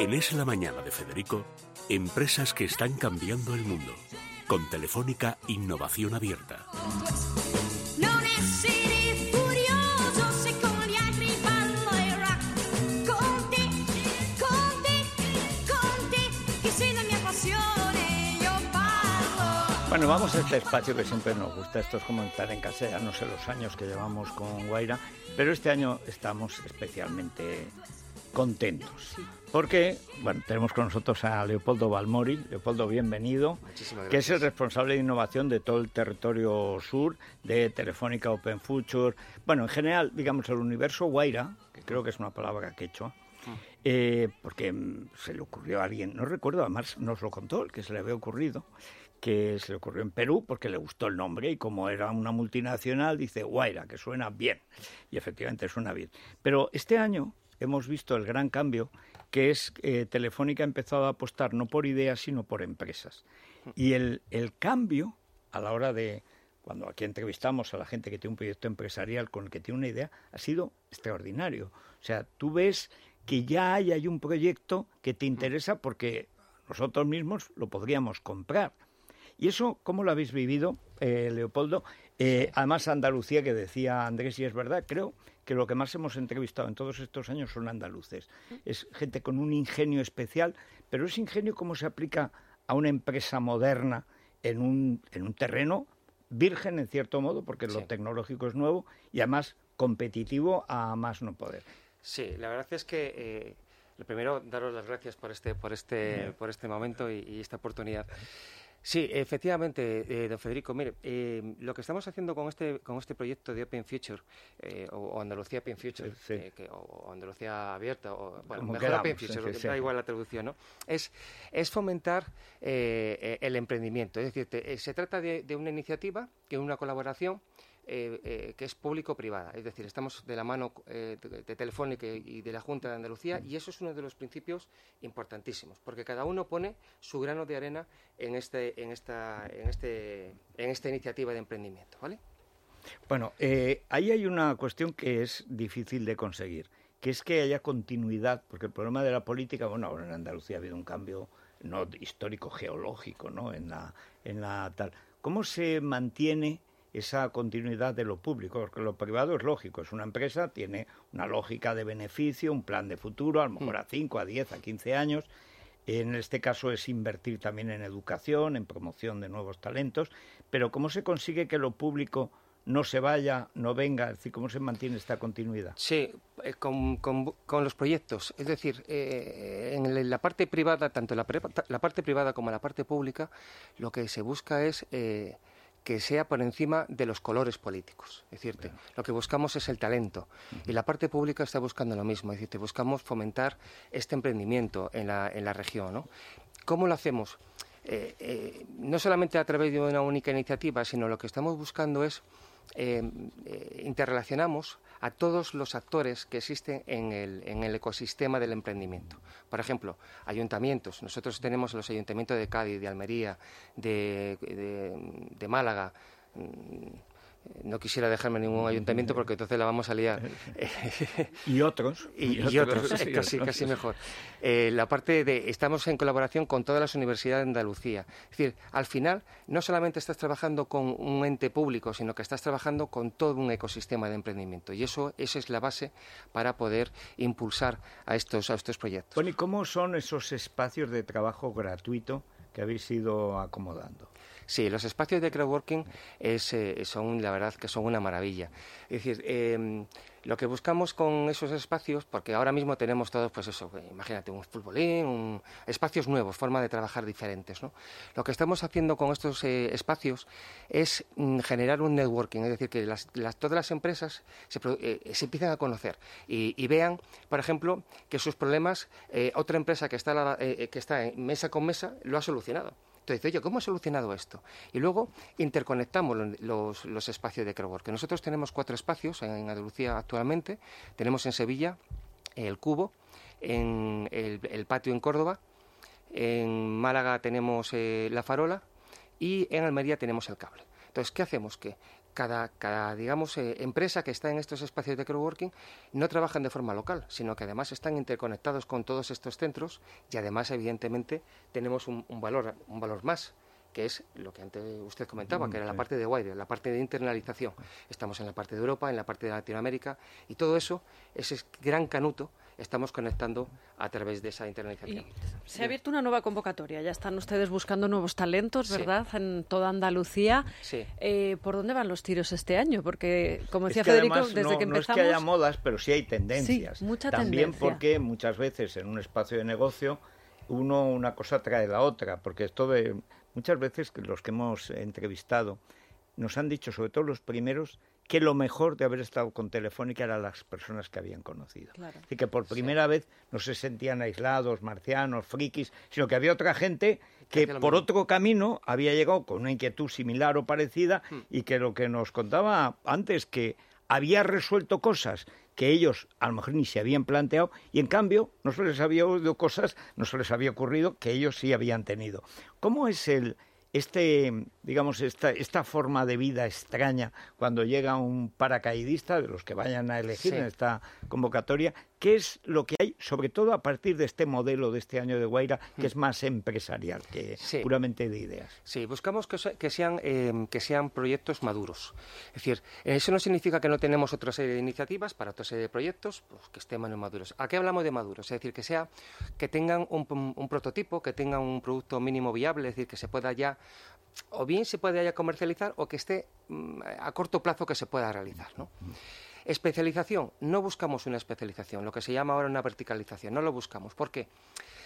En Es la Mañana de Federico, empresas que están cambiando el mundo. Con Telefónica Innovación Abierta. Bueno, vamos a este espacio que siempre nos gusta. Esto es como estar en casa, ya no sé los años que llevamos con Guaira, pero este año estamos especialmente contentos. Porque, bueno, tenemos con nosotros a Leopoldo Balmori. Leopoldo, bienvenido. Muchísimas Que es el responsable de innovación de todo el territorio sur, de Telefónica Open Future. Bueno, en general, digamos, el universo Guaira, que creo que es una palabra quechua, eh, porque mm, se le ocurrió a alguien, no recuerdo, además nos lo contó, el que se le había ocurrido, que se le ocurrió en Perú porque le gustó el nombre y como era una multinacional, dice Guaira, que suena bien. Y efectivamente suena bien. Pero este año hemos visto el gran cambio que es eh, Telefónica ha empezado a apostar no por ideas, sino por empresas. Y el, el cambio a la hora de, cuando aquí entrevistamos a la gente que tiene un proyecto empresarial con el que tiene una idea, ha sido extraordinario. O sea, tú ves que ya hay, hay un proyecto que te interesa porque nosotros mismos lo podríamos comprar. ¿Y eso cómo lo habéis vivido, eh, Leopoldo? Eh, además, Andalucía, que decía Andrés, y es verdad, creo que lo que más hemos entrevistado en todos estos años son andaluces. Es gente con un ingenio especial, pero ese ingenio cómo se aplica a una empresa moderna en un, en un terreno virgen, en cierto modo, porque lo tecnológico es nuevo y además competitivo a más no poder. Sí, la verdad es que eh, lo primero daros las gracias por este por este por este momento y, y esta oportunidad. Sí, efectivamente, eh, don Federico, mire, eh, lo que estamos haciendo con este con este proyecto de Open Future eh, o, o Andalucía Open Future, Sí, sí. eh, que- o, Andalucía abierta, o bueno, mejor Open Future, sí, da igual la traducción, ¿no? Es es fomentar eh, eh, el emprendimiento, es decir, te- eh, se trata de, de una iniciativa, que una colaboración eh, eh, que es público-privada. Es decir, estamos de la mano eh, de, Telefónica y de la Junta de Andalucía y eso es uno de los principios importantísimos, porque cada uno pone su grano de arena en, este, en, esta, en, este, en esta iniciativa de emprendimiento. ¿vale? Bueno, eh, ahí hay una cuestión que es difícil de conseguir, que es que haya continuidad, porque el problema de la política, bueno, ahora en Andalucía ha habido un cambio no histórico geológico, ¿no? En la, en la tal. ¿Cómo se mantiene esa continuidad de lo público? Porque lo privado es lógico, es una empresa, tiene una lógica de beneficio, un plan de futuro, a lo mejor a 5, a 10, a 15 años. En este caso es invertir también en educación, en promoción de nuevos talentos, pero ¿cómo se consigue que lo público no se vaya, no venga? Es decir, ¿cómo se mantiene esta continuidad? Sí, eh, con, con- con los proyectos. Es decir, eh, en la parte privada, tanto la, la parte privada como la parte pública, lo que se busca es eh, que sea por encima de los colores políticos. Es decir, te- lo que buscamos es el talento. Y la parte pública está buscando lo mismo. Es decir, buscamos fomentar este emprendimiento en la, en la región. ¿no? ¿Cómo lo hacemos? Eh, eh, no solamente a través de una única iniciativa, sino lo que estamos buscando es eh, eh, interrelacionamos a todos los actores que existen en el, en el ecosistema del emprendimiento. Por ejemplo, ayuntamientos. Nosotros tenemos los ayuntamientos de Cádiz, de Almería, de, de- de Málaga. No quisiera dejarme ningún ayuntamiento porque entonces la vamos a liar. Y otros. y, y otros, sí, casi, otros. casi mejor. Eh, la parte de estamos en colaboración con todas las universidades de Andalucía. Es decir, al final no solamente estás trabajando con un ente público, sino que estás trabajando con todo un ecosistema de emprendimiento. Y eso, esa es la base para poder impulsar a estos, a estos proyectos. Bueno, ¿y cómo son esos espacios de trabajo gratuito que habéis ido acomodando? Sí, los espacios de crowdworking eh, son, la verdad, que son una maravilla. Es decir, eh, lo que buscamos con esos espacios, porque ahora mismo tenemos todos, pues eso, eh, imagínate, un futbolín, un- espacios nuevos, forma de trabajar diferentes, ¿no? Lo que estamos haciendo con estos eh, espacios es mm, generar un networking, es decir, que las- las- todas las empresas se, pro- eh, se empiecen a conocer y, vean, por ejemplo, que sus problemas, eh, otra empresa que está, la- eh, eh, que está en mesa con mesa lo ha solucionado. Entonces, oye, ¿cómo he solucionado esto? Y luego interconectamos lo- los, los espacios de crowdworking. Nosotros tenemos cuatro espacios en Andalucía actualmente. Tenemos en Sevilla el Cubo, en el, el Patio en Córdoba, en Málaga tenemos eh, la Farola y en Almería tenemos el Cable. Entonces, ¿qué hacemos? Que cada, cada digamos, eh, empresa que está en estos espacios de coworking no trabajan de forma local, sino que además están interconectados con todos estos centros y además, evidentemente, tenemos un, un valor, un valor más que es lo que antes usted comentaba, que era la parte de wire, la parte de internalización. Estamos en la parte de Europa, en la parte de Latinoamérica, y todo eso, ese gran canuto, estamos conectando a través de esa internalización. Y se ha abierto una nueva convocatoria, ya están ustedes buscando nuevos talentos, Sí. ¿verdad? En toda Andalucía. Sí. Eh, ¿Por dónde van los tiros este año? Porque, como Es decía que Federico, además desde no, que no es empezamos... que haya modas, pero sí hay tendencias. Sí, mucha También tendencia. porque muchas veces en un espacio de negocio uno una cosa trae la otra, porque esto de muchas veces que los que hemos entrevistado nos han dicho, sobre todo los primeros, que lo mejor de haber estado con Telefónica eran las personas que habían conocido. Claro. Y que por primera vez no se sentían aislados, marcianos, frikis, sino que había otra gente que por mismo. otro camino había llegado con una inquietud similar o parecida Hmm. y que lo que nos contaba antes que había resuelto cosas que ellos a lo mejor ni se habían planteado y en cambio no se les había oído cosas, no se les había ocurrido que ellos sí habían tenido. ¿Cómo es el este digamos esta esta forma de vida extraña cuando llega un paracaidista de los que vayan a elegir Sí. en esta convocatoria? ¿Qué es lo que hay sobre todo a partir de este modelo de este año de Guaira que es más empresarial que Sí. puramente de ideas? Sí, buscamos que, que sean, eh, que sean proyectos maduros. Es decir, eso no significa que no tenemos otra serie de iniciativas para otra serie de proyectos pues, que estén menos maduros. ¿A qué hablamos de maduros? Es decir, que, sea, que tengan un, un prototipo, que tengan un producto mínimo viable, es decir, que se pueda ya, o bien se pueda ya comercializar o que esté mm, a corto plazo que se pueda realizar. ¿no? Especialización. No buscamos una especialización, lo que se llama ahora una verticalización. No lo buscamos. ¿Por qué?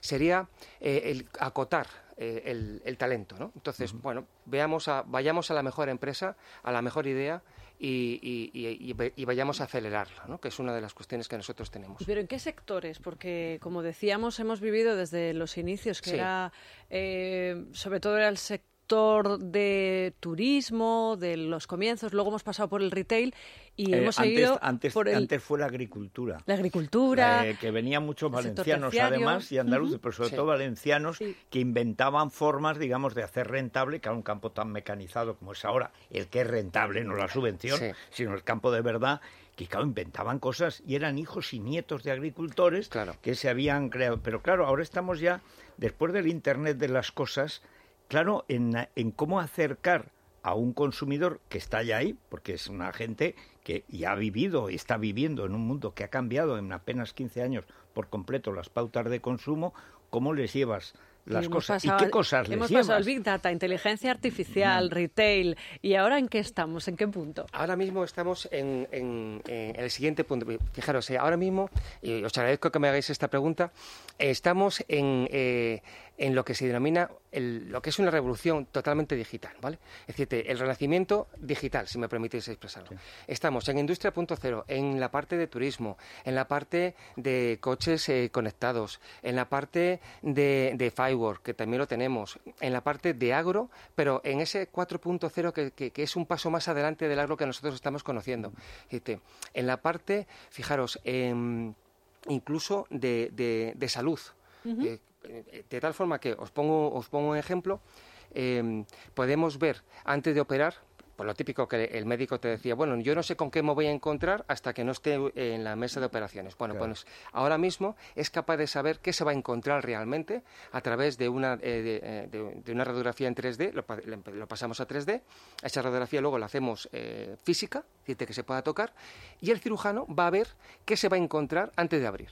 Sería eh, el acotar eh, el, el talento. ¿no? Entonces, bueno, veamos a, vayamos a la mejor empresa, a la mejor idea y, y- y- y ve- y vayamos a acelerarla, ¿no? que es una de las cuestiones que nosotros tenemos. ¿Pero en qué sectores? Porque, como decíamos, hemos vivido desde los inicios, que Sí. era, eh, sobre todo era el sector de turismo, de los comienzos, luego hemos pasado por el retail y Eh, hemos antes, seguido antes, por el- antes fue la agricultura. la agricultura. Eh, que venían muchos valencianos además y andaluces, pero sobre Sí. todo valencianos Sí. que inventaban formas, digamos, de hacer rentable, que a un campo tan mecanizado como es ahora, el que es rentable, no la subvención, Sí. sino el campo de verdad, que claro, inventaban cosas y eran hijos y nietos de agricultores Claro. que se habían creado. Pero claro, ahora estamos ya, después del Internet de las cosas, claro, en, en cómo acercar a un consumidor que está ya ahí, porque es una gente que ya ha vivido y está viviendo en un mundo que ha cambiado en apenas 15 años por completo las pautas de consumo, ¿cómo les llevas las cosas? pasado ¿Y qué cosas les Hemos llevas? pasado al Big Data, inteligencia artificial, retail. ¿Y ahora en qué estamos? ¿En qué punto? Ahora mismo estamos en, en- en el siguiente punto. Fijaros, eh, ahora mismo, y os agradezco que me hagáis esta pregunta, eh, estamos en, eh, en lo que se denomina el- lo que es una revolución totalmente digital, ¿vale? Es decir, el renacimiento digital, si me permitís expresarlo. Estamos en Industria 4.0, en la parte de turismo, en la parte de coches eh, conectados, en la parte de, de Firework, que también lo tenemos, en la parte de agro, pero en ese 4.0 que, que- que es un paso más adelante del agro que nosotros estamos conociendo. Fíjate, en la parte, fijaros, em, incluso de, de- de salud. Eh, eh, de tal forma que os pongo, os pongo un ejemplo. em, podemos ver antes de operar, por lo típico que el médico te decía, bueno, yo no sé con qué me voy a encontrar hasta que no esté en la mesa de operaciones. Bueno, Claro. pues ahora mismo es capaz de saber qué se va a encontrar realmente a través de una, eh, de, eh, de- de una radiografía en 3D, lo, pasamos a 3D, esa radiografía luego la hacemos eh, física, que se pueda tocar, y el cirujano va a ver qué se va a encontrar antes de abrir.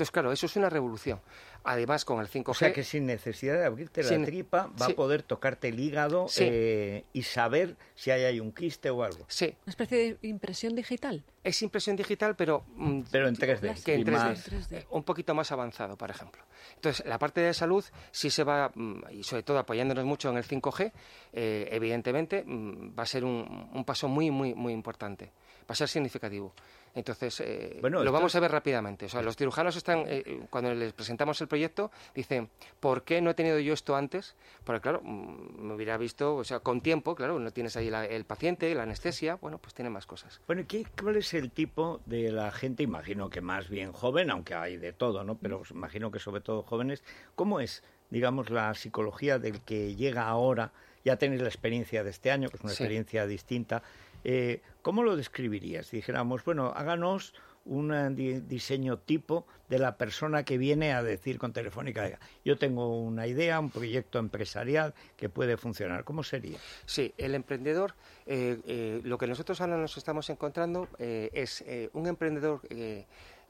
Entonces, claro, eso es una revolución. Además, con el 5G... O sea que sin necesidad de abrirte Sin- la tripa va sí. a poder tocarte el hígado Sí. eh, y saber si ahí hay un quiste o algo. Sí, ¿Una especie de impresión digital? es impresión digital, pero... mm, Pero en 3D. que en y 3D, más- 3D. eh, un poquito más avanzado, por ejemplo. Entonces, la parte de salud sí se va, mm, y sobre todo apoyándonos mucho en el 5G, eh, evidentemente mm, va a ser un, un paso muy, muy, muy importante. Va a ser significativo. Entonces, eh, Bueno, lo esto vamos a ver rápidamente. O sea, los cirujanos están, eh, cuando les presentamos el proyecto, dicen, ¿por qué no he tenido yo esto antes? Porque, claro, mm, me hubiera visto, o sea, con tiempo, claro, no tienes ahí la- el paciente, la anestesia, bueno, pues tiene más cosas. Bueno, ¿qué, ¿cuál es el tipo de la gente? Imagino que más bien joven, aunque hay de todo, ¿no? Pero imagino que sobre todo jóvenes. ¿Cómo es, digamos, la psicología del que llega ahora? Ya tenéis la experiencia de este año, que es una Sí. experiencia distinta. Eh, ¿Cómo lo describirías? Dijéramos, bueno, háganos un eh, di- diseño tipo de la persona que viene a decir con Telefónica, "Oiga, yo tengo una idea, un proyecto empresarial que puede funcionar. ¿Cómo sería? Sí, el emprendedor, eh, eh, lo que nosotros ahora nos estamos encontrando es un emprendedor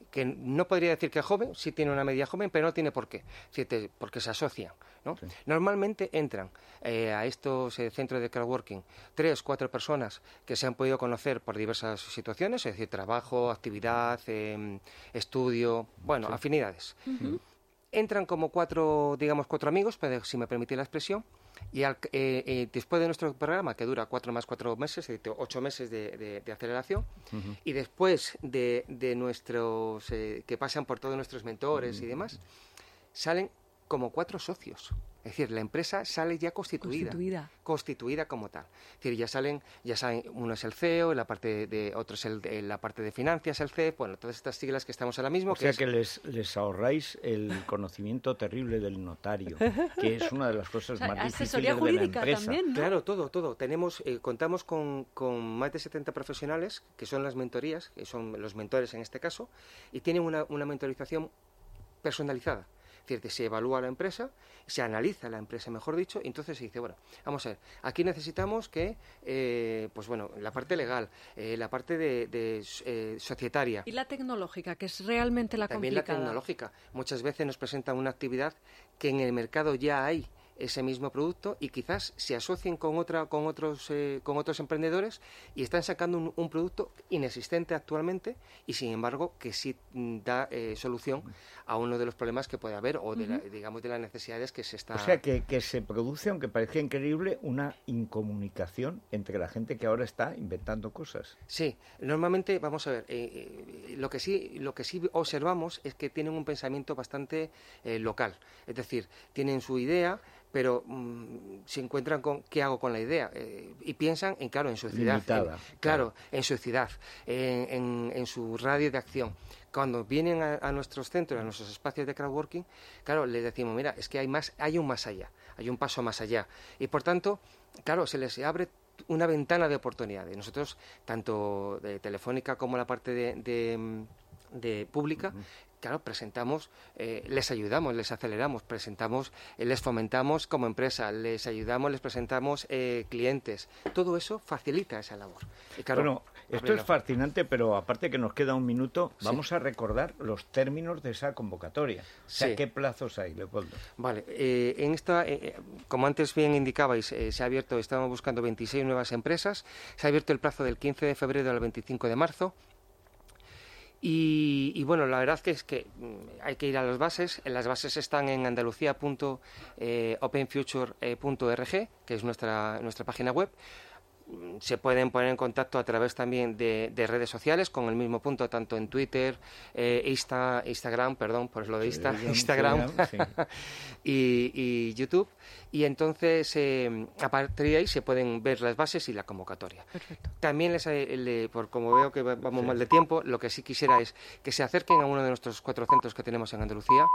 que no podría decir que es joven, sí tiene una media joven, pero no tiene por qué, porque se asocian. ¿no? Normalmente entran eh, a estos eh, centros de crowdworking tres, cuatro personas que se han podido conocer por diversas situaciones, es decir, trabajo, actividad, em, estudio, bueno, afinidades entran como cuatro, digamos, cuatro amigos, si me permitís la expresión, y al- eh, eh, después de nuestro programa, que dura cuatro más cuatro meses, ocho meses de, de- de aceleración, y después de, de nuestros, eh, que pasan por todos nuestros mentores y demás, salen como cuatro socios. Es decir, la empresa sale ya constituida. Constituida. Constituida como tal. Es decir, ya salen, ya saben, uno es el CEO, la parte de, otro es el, de- la parte de finanzas, el CEF, bueno, todas estas siglas que estamos ahora mismo. O sea es- que les, les ahorráis el conocimiento terrible del notario, que es una de las cosas O sea, más asesoría difíciles de la jurídica empresa. también, ¿no? Claro, todo, todo. Tenemos, eh, contamos con, con más de 70 profesionales, que son las mentorías, que son los mentores en este caso, y tienen una, una mentorización personalizada. Es decir, se evalúa la empresa, se analiza la empresa, mejor dicho, y entonces se dice, bueno, vamos a ver, aquí necesitamos que, eh, pues bueno, la parte legal, eh, la parte de, de, eh, societaria, Y la tecnológica, que es realmente la también la complicada. tecnológica. Muchas veces nos presentan una actividad que en el mercado ya hay ese mismo producto y quizás se asocien con otra con otros eh, con otros emprendedores y están sacando un, un producto inexistente actualmente y sin embargo que sí mm, da eh, solución a uno de los problemas que puede haber o de la- digamos de las necesidades que se está O sea que, que se produce, aunque parezca increíble, una incomunicación entre la gente que ahora está inventando cosas. Sí, normalmente, vamos a ver, eh, lo, que sí, lo que sí observamos es que tienen un pensamiento bastante local. Es decir, tienen su idea, pero mm, se encuentran con qué hago con la idea. Eh, y piensan, en, claro, en su ciudad. Claro, en su ciudad, en, en- en su radio de acción. Cuando vienen a, a nuestros centros, a nuestros espacios de crowdworking, claro, les decimos, mira, es que hay más, hay un más allá, hay un paso más allá. Y por tanto, claro, se les abre una ventana de oportunidades. Nosotros, tanto de Telefónica como la parte de, de, mm, de pública, claro, presentamos, eh, les ayudamos, les aceleramos, presentamos, eh, les fomentamos como empresa, les ayudamos, les presentamos eh, clientes. Todo eso facilita esa labor. Y claro, bueno, esto es fascinante, pero aparte que nos queda un minuto, vamos a recordar los términos de esa convocatoria. O sea, Sí. ¿qué plazos hay, Leopoldo? Vale, en esta, como antes bien indicabais, se ha abierto, estamos buscando 26 nuevas empresas, se ha abierto el plazo del 15 de febrero al 25 de marzo. Y, y bueno, la verdad que es que mm, hay que ir a las bases. Las bases están en andalucía.openfuture.org, que es nuestra, nuestra página web. Se pueden poner en contacto a través también de, de redes sociales con el mismo punto, tanto en Twitter, eh, Insta, Instagram, perdón, por lo de Insta, Instagram sí. y, y YouTube. Y entonces, eh, a partir de ahí se pueden ver las bases y la convocatoria. Perfecto. También, les, eh, le- por como veo que va- vamos mal de tiempo, lo que sí quisiera es que se acerquen a uno de nuestros cuatro centros que tenemos en Andalucía,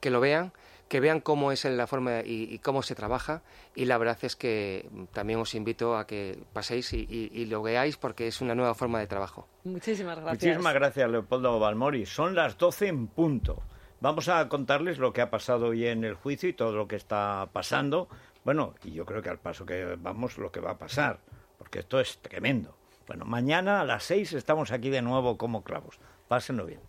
que lo vean, que vean cómo es la forma y, y cómo se trabaja. Y la verdad es que también os invito a que paséis y, y- y lo veáis porque es una nueva forma de trabajo. Muchísimas gracias. Muchísimas gracias, Leopoldo Balmori. Son las 12 en punto. Vamos a contarles lo que ha pasado hoy en el juicio y todo lo que está pasando. Bueno, y yo creo que al paso que vamos, lo que va a pasar, porque esto es tremendo. Bueno, mañana a las 6 estamos aquí de nuevo como clavos. Pásenlo bien.